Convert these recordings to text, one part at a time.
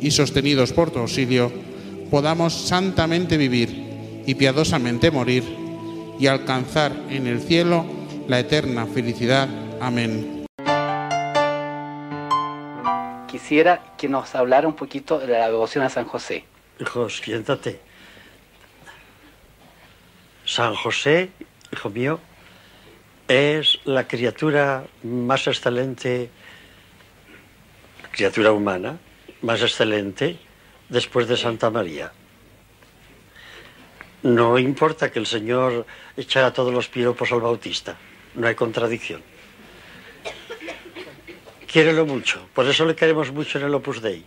y sostenidos por tu auxilio, podamos santamente vivir y piadosamente morir y alcanzar en el cielo la eterna felicidad. Amén. quisiera que nos hablara un poquito de la devoción a San José. Hijo, siéntate. San José, hijo mío, es la criatura más excelente, criatura humana, más excelente después de Santa María. No importa que el Señor echara todos los piropos al Bautista, no hay contradicción lo mucho. Por eso le queremos mucho en el Opus Dei.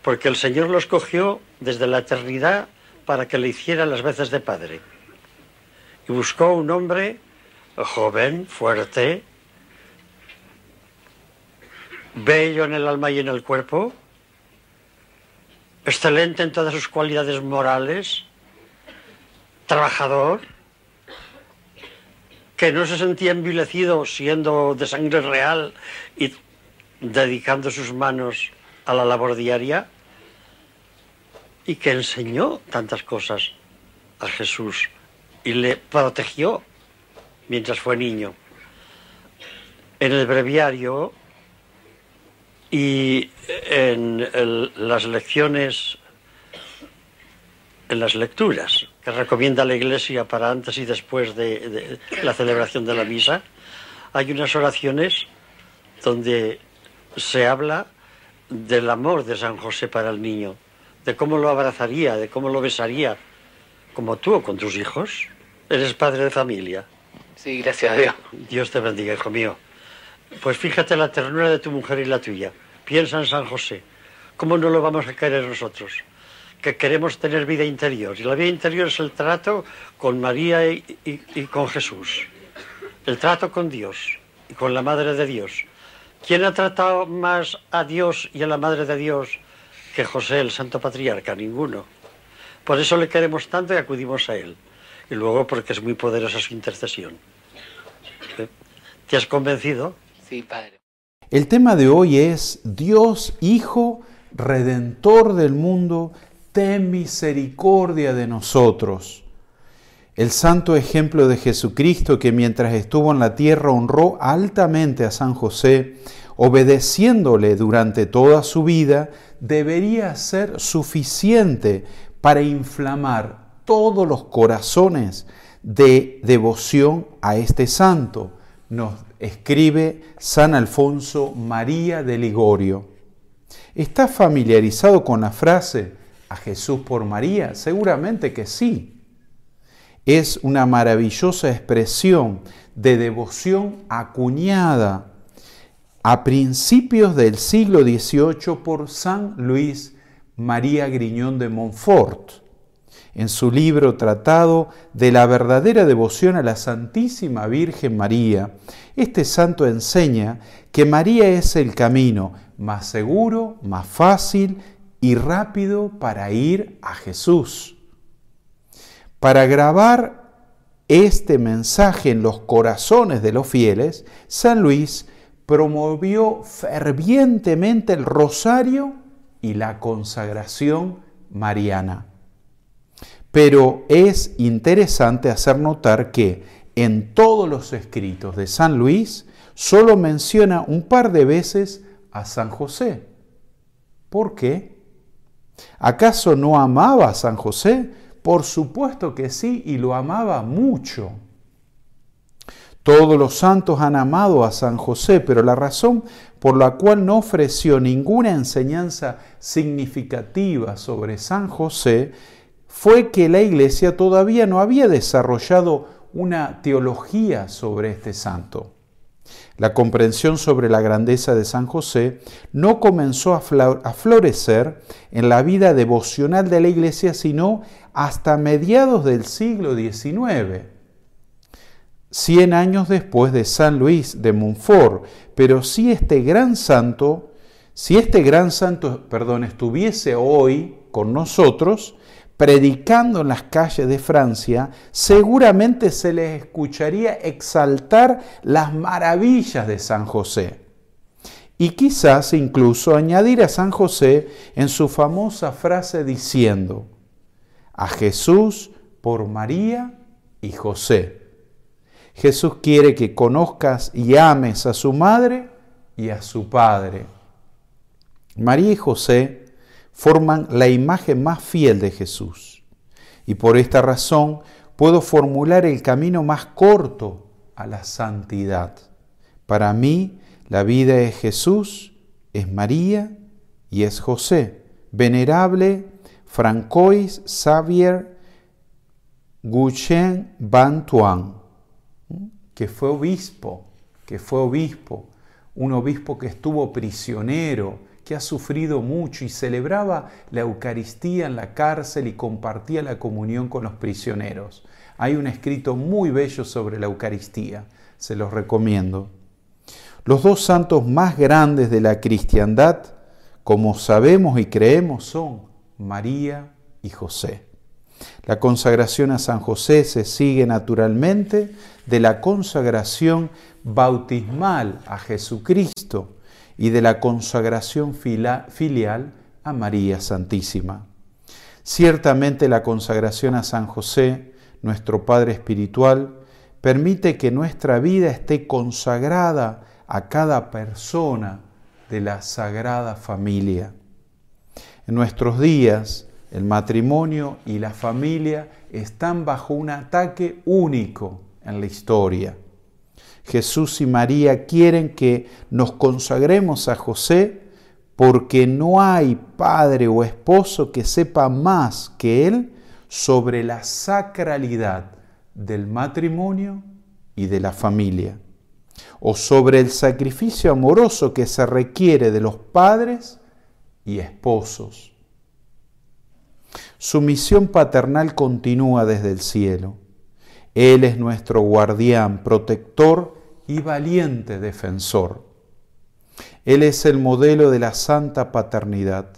Porque el Señor lo escogió desde la eternidad para que le hiciera las veces de padre. Y buscó un hombre joven, fuerte, bello en el alma y en el cuerpo, excelente en todas sus cualidades morales, trabajador, que no se sentía envilecido siendo de sangre real y dedicando sus manos a la labor diaria y que enseñó tantas cosas a Jesús y le protegió mientras fue niño. En el breviario y en las lecciones, en las lecturas que recomienda la Iglesia para antes y después de la celebración de la misa, hay unas oraciones donde se habla del amor de San José para el niño, de cómo lo abrazaría, de cómo lo besaría, como tú con tus hijos. Eres padre de familia. Sí, gracias a Dios. Dios te bendiga, hijo mío. Pues fíjate la ternura de tu mujer y la tuya. Piensa en San José. ¿Cómo no lo vamos a querer nosotros? Que queremos tener vida interior. Y la vida interior es el trato con María y, con Jesús. El trato con Dios y con la Madre de Dios ¿Quién ha tratado más a Dios y a la Madre de Dios que José, el Santo Patriarca? Ninguno. Por eso le queremos tanto y acudimos a él. Y luego porque es muy poderosa su intercesión. ¿Eh? ¿Te has convencido? Sí, Padre. El tema de hoy es Dios Hijo, Redentor del mundo, ten misericordia de nosotros. El santo ejemplo de Jesucristo que mientras estuvo en la tierra honró altamente a San José, obedeciéndole durante toda su vida, debería ser suficiente para inflamar todos los corazones de devoción a este santo. Nos escribe San Alfonso María de Ligorio. ¿Está familiarizado con la frase a Jesús por María? Seguramente que sí es una maravillosa expresión de devoción acuñada a principios del siglo XVIII por San Luis María Griñón de Montfort. En su libro Tratado de la verdadera devoción a la Santísima Virgen María, este santo enseña que María es el camino más seguro, más fácil y rápido para ir a Jesús. Para grabar este mensaje en los corazones de los fieles, San Luis promovió fervientemente el rosario y la consagración mariana. Pero es interesante hacer notar que en todos los escritos de San Luis solo menciona un par de veces a San José. ¿Por qué? ¿Acaso no amaba a San José? Por supuesto que sí, y lo amaba mucho. Todos los santos han amado a San José, pero la razón por la cual no ofreció ninguna enseñanza significativa sobre San José fue que la iglesia todavía no había desarrollado una teología sobre este santo. La comprensión sobre la grandeza de San José no comenzó a florecer en la vida devocional de la iglesia, sino hasta mediados del siglo XIX, cien años después de San Luis de Montfort. Pero si este gran santo, si este gran santo, perdón, estuviese hoy con nosotros, predicando en las calles de Francia, seguramente se les escucharía exaltar las maravillas de San José. Y quizás incluso añadir a San José en su famosa frase diciendo, a Jesús por María y José. Jesús quiere que conozcas y ames a su madre y a su padre. María y José forman la imagen más fiel de Jesús. Y por esta razón puedo formular el camino más corto a la santidad. Para mí, la vida de Jesús es María y es José, venerable Francois Xavier Guchen Bantuan, que fue obispo, que fue obispo, un obispo que estuvo prisionero, ha sufrido mucho y celebraba la Eucaristía en la cárcel y compartía la comunión con los prisioneros. Hay un escrito muy bello sobre la Eucaristía, se los recomiendo. Los dos santos más grandes de la cristiandad, como sabemos y creemos, son María y José. La consagración a San José se sigue naturalmente de la consagración bautismal a Jesucristo y de la consagración filial a María Santísima. Ciertamente la consagración a San José, nuestro Padre Espiritual, permite que nuestra vida esté consagrada a cada persona de la Sagrada Familia. En nuestros días, el matrimonio y la familia están bajo un ataque único en la historia. Jesús y María quieren que nos consagremos a José porque no hay padre o esposo que sepa más que él sobre la sacralidad del matrimonio y de la familia, o sobre el sacrificio amoroso que se requiere de los padres y esposos. Su misión paternal continúa desde el cielo. Él es nuestro guardián, protector y valiente defensor. Él es el modelo de la santa paternidad.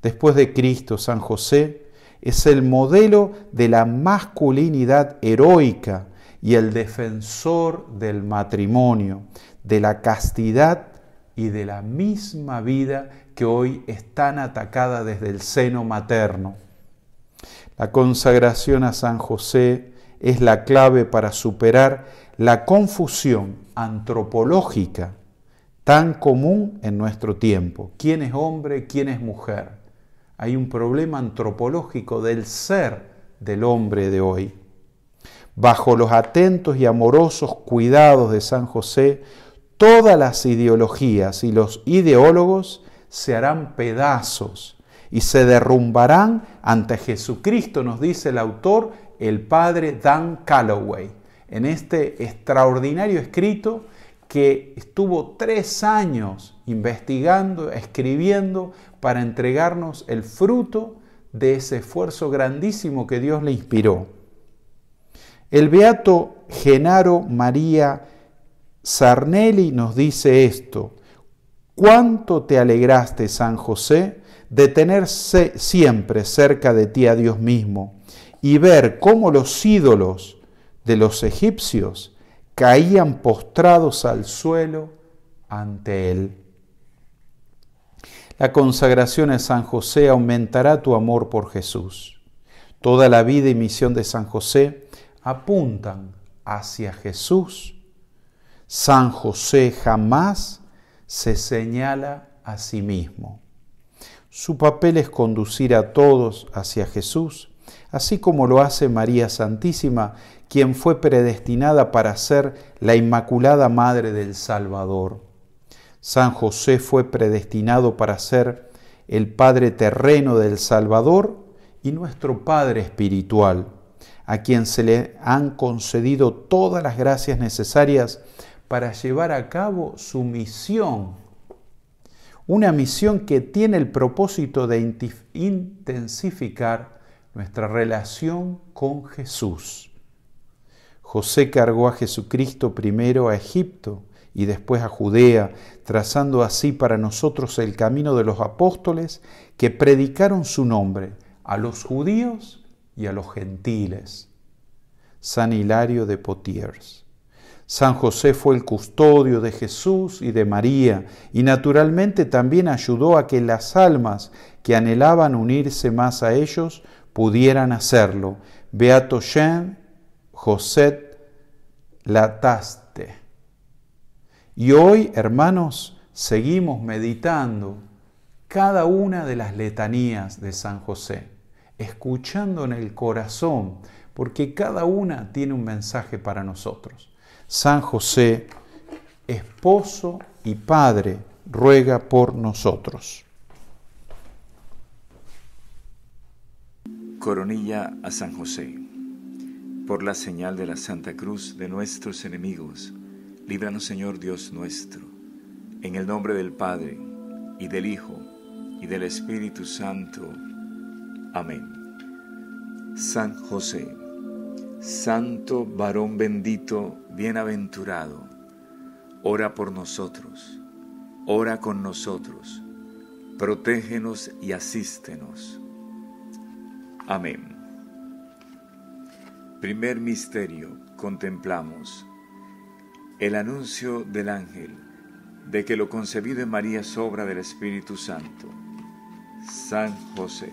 Después de Cristo, San José es el modelo de la masculinidad heroica y el defensor del matrimonio, de la castidad y de la misma vida que hoy es tan atacada desde el seno materno. La consagración a San José es la clave para superar la confusión antropológica tan común en nuestro tiempo. ¿Quién es hombre? ¿Quién es mujer? Hay un problema antropológico del ser del hombre de hoy. Bajo los atentos y amorosos cuidados de San José, todas las ideologías y los ideólogos se harán pedazos y se derrumbarán ante Jesucristo, nos dice el autor, el padre Dan Calloway, en este extraordinario escrito que estuvo tres años investigando, escribiendo, para entregarnos el fruto de ese esfuerzo grandísimo que Dios le inspiró. El beato Genaro María Sarnelli nos dice esto, ¿cuánto te alegraste, San José, de tener siempre cerca de ti a Dios mismo? y ver cómo los ídolos de los egipcios caían postrados al suelo ante él. La consagración a San José aumentará tu amor por Jesús. Toda la vida y misión de San José apuntan hacia Jesús. San José jamás se señala a sí mismo. Su papel es conducir a todos hacia Jesús, así como lo hace María Santísima, quien fue predestinada para ser la Inmaculada Madre del Salvador. San José fue predestinado para ser el Padre terreno del Salvador y nuestro Padre espiritual, a quien se le han concedido todas las gracias necesarias para llevar a cabo su misión una misión que tiene el propósito de intensificar nuestra relación con Jesús. José cargó a Jesucristo primero a Egipto y después a Judea, trazando así para nosotros el camino de los apóstoles que predicaron su nombre a los judíos y a los gentiles. San Hilario de Potiers. San José fue el custodio de Jesús y de María y naturalmente también ayudó a que las almas que anhelaban unirse más a ellos pudieran hacerlo. Beato Jean José Lataste. Y hoy, hermanos, seguimos meditando cada una de las letanías de San José, escuchando en el corazón, porque cada una tiene un mensaje para nosotros. San José, esposo y padre, ruega por nosotros. Coronilla a San José. Por la señal de la Santa Cruz de nuestros enemigos, líbranos Señor Dios nuestro, en el nombre del Padre, y del Hijo, y del Espíritu Santo. Amén. San José Santo varón bendito, bienaventurado, ora por nosotros, ora con nosotros, protégenos y asístenos. Amén. Primer misterio, contemplamos el anuncio del ángel de que lo concebido en María es obra del Espíritu Santo. San José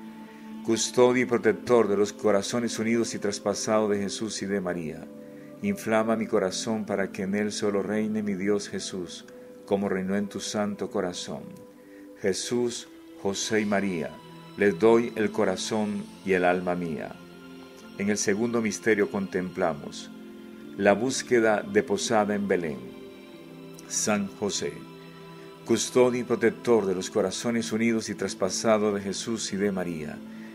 custodio y protector de los corazones unidos y traspasados de Jesús y de María. Inflama mi corazón para que en él solo reine mi Dios Jesús, como reinó en tu santo corazón. Jesús, José y María, les doy el corazón y el alma mía. En el segundo misterio contemplamos la búsqueda de posada en Belén. San José, custodio y protector de los corazones unidos y traspasados de Jesús y de María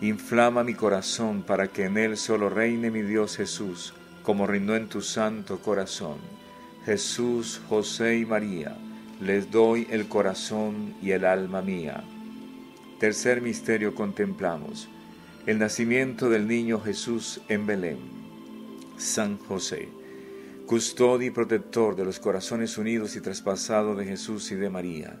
Inflama mi corazón para que en él solo reine mi Dios Jesús, como reinó en tu santo corazón. Jesús, José y María, les doy el corazón y el alma mía. Tercer misterio contemplamos. El nacimiento del niño Jesús en Belén. San José, custodio y protector de los corazones unidos y traspasados de Jesús y de María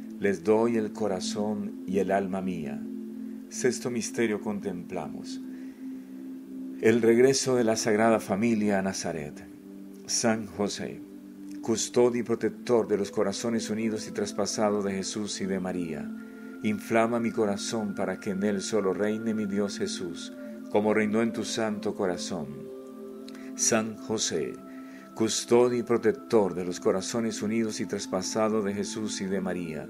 les doy el corazón y el alma mía. Sexto misterio contemplamos. El regreso de la Sagrada Familia a Nazaret. San José, custodio y protector de los corazones unidos y traspasados de Jesús y de María, inflama mi corazón para que en él solo reine mi Dios Jesús, como reinó en tu santo corazón. San José, custodio y protector de los corazones unidos y traspasados de Jesús y de María,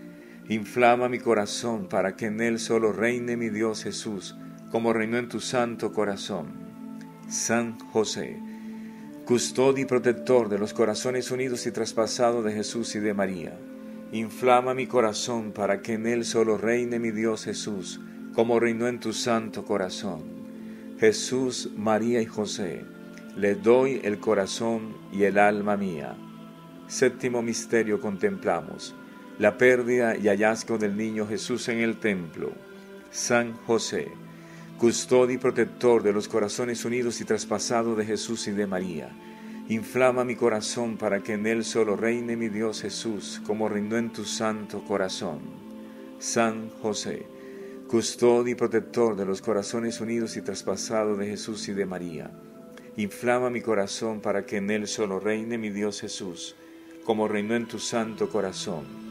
Inflama mi corazón para que en él solo reine mi Dios Jesús, como reinó en tu santo corazón. San José, custodio y protector de los corazones unidos y traspasados de Jesús y de María, inflama mi corazón para que en él solo reine mi Dios Jesús, como reinó en tu santo corazón. Jesús, María y José, le doy el corazón y el alma mía. Séptimo misterio contemplamos la pérdida y hallazgo del niño Jesús en el templo. San José, custodio y protector de los corazones unidos y traspasados de Jesús y de María, inflama mi corazón para que en él solo reine mi Dios Jesús, como reinó en tu santo corazón. San José, custodio y protector de los corazones unidos y traspasados de Jesús y de María, inflama mi corazón para que en él solo reine mi Dios Jesús, como reinó en tu santo corazón.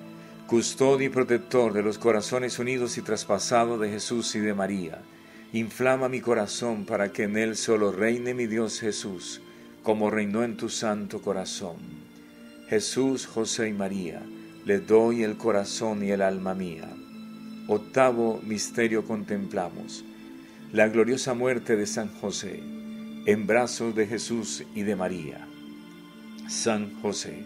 custodio y protector de los corazones unidos y traspasados de Jesús y de María, inflama mi corazón para que en él solo reine mi Dios Jesús, como reinó en tu santo corazón. Jesús, José y María, les doy el corazón y el alma mía. Octavo misterio contemplamos. La gloriosa muerte de San José, en brazos de Jesús y de María. San José,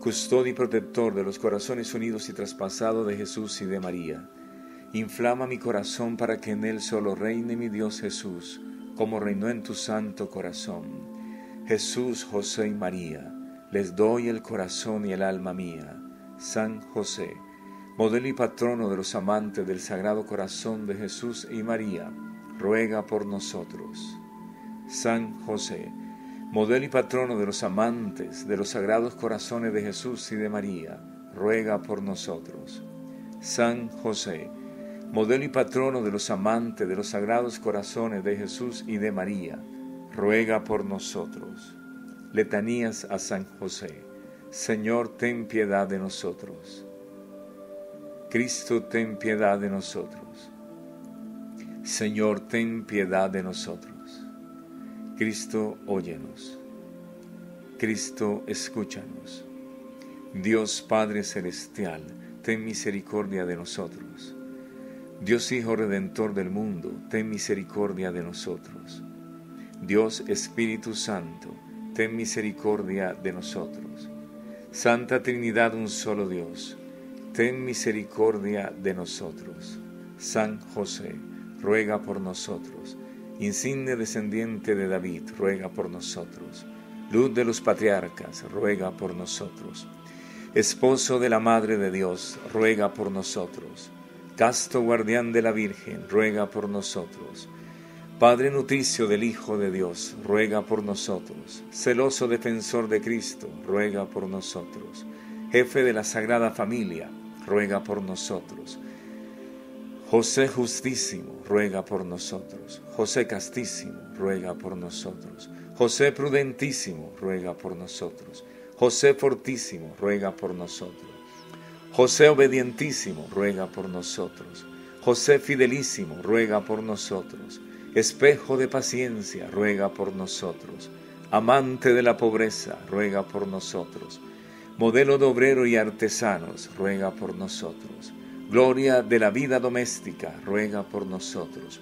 custodio y protector de los corazones unidos y traspasados de Jesús y de María, inflama mi corazón para que en él solo reine mi Dios Jesús, como reinó en tu santo corazón. Jesús, José y María, les doy el corazón y el alma mía. San José, modelo y patrono de los amantes del Sagrado Corazón de Jesús y María, ruega por nosotros. San José, modelo y patrono de los amantes de los sagrados corazones de Jesús y de María, ruega por nosotros. San José, modelo y patrono de los amantes de los sagrados corazones de Jesús y de María, ruega por nosotros. Letanías a San José. Señor, ten piedad de nosotros. Cristo, ten piedad de nosotros. Señor, ten piedad de nosotros. Cristo, óyenos. Cristo, escúchanos. Dios Padre Celestial, ten misericordia de nosotros. Dios Hijo Redentor del mundo, ten misericordia de nosotros. Dios Espíritu Santo, ten misericordia de nosotros. Santa Trinidad, un solo Dios, ten misericordia de nosotros. San José, ruega por nosotros insigne descendiente de David, ruega por nosotros. Luz de los patriarcas, ruega por nosotros. Esposo de la Madre de Dios, ruega por nosotros. Casto guardián de la Virgen, ruega por nosotros. Padre nutricio del Hijo de Dios, ruega por nosotros. Celoso defensor de Cristo, ruega por nosotros. Jefe de la Sagrada Familia, ruega por nosotros José justísimo, ruega por nosotros. José castísimo, ruega por nosotros. José prudentísimo, ruega por nosotros. José fortísimo, ruega por nosotros. José obedientísimo, ruega por nosotros. José fidelísimo, ruega por nosotros. Espejo de paciencia, ruega por nosotros. Amante de la pobreza, ruega por nosotros. Modelo de obrero y artesanos, ruega por nosotros Gloria de la vida doméstica, ruega por nosotros.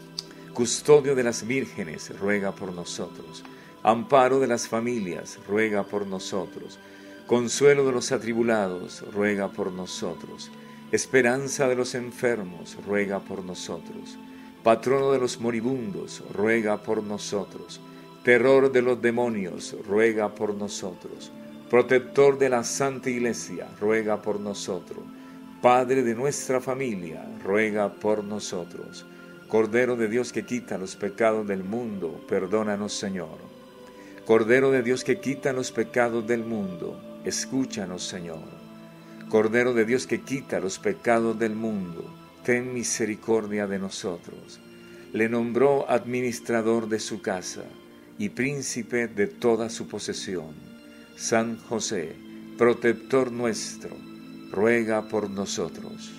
Custodio de las vírgenes, ruega por nosotros. Amparo de las familias, ruega por nosotros. Consuelo de los atribulados, ruega por nosotros. Esperanza de los enfermos, ruega por nosotros. Patrono de los moribundos, ruega por nosotros. Terror de los demonios, ruega por nosotros. Protector de la Santa Iglesia, ruega por nosotros Padre de nuestra familia, ruega por nosotros. Cordero de Dios que quita los pecados del mundo, perdónanos Señor. Cordero de Dios que quita los pecados del mundo, escúchanos Señor. Cordero de Dios que quita los pecados del mundo, ten misericordia de nosotros. Le nombró administrador de su casa y príncipe de toda su posesión. San José, protector nuestro, ruega por nosotros.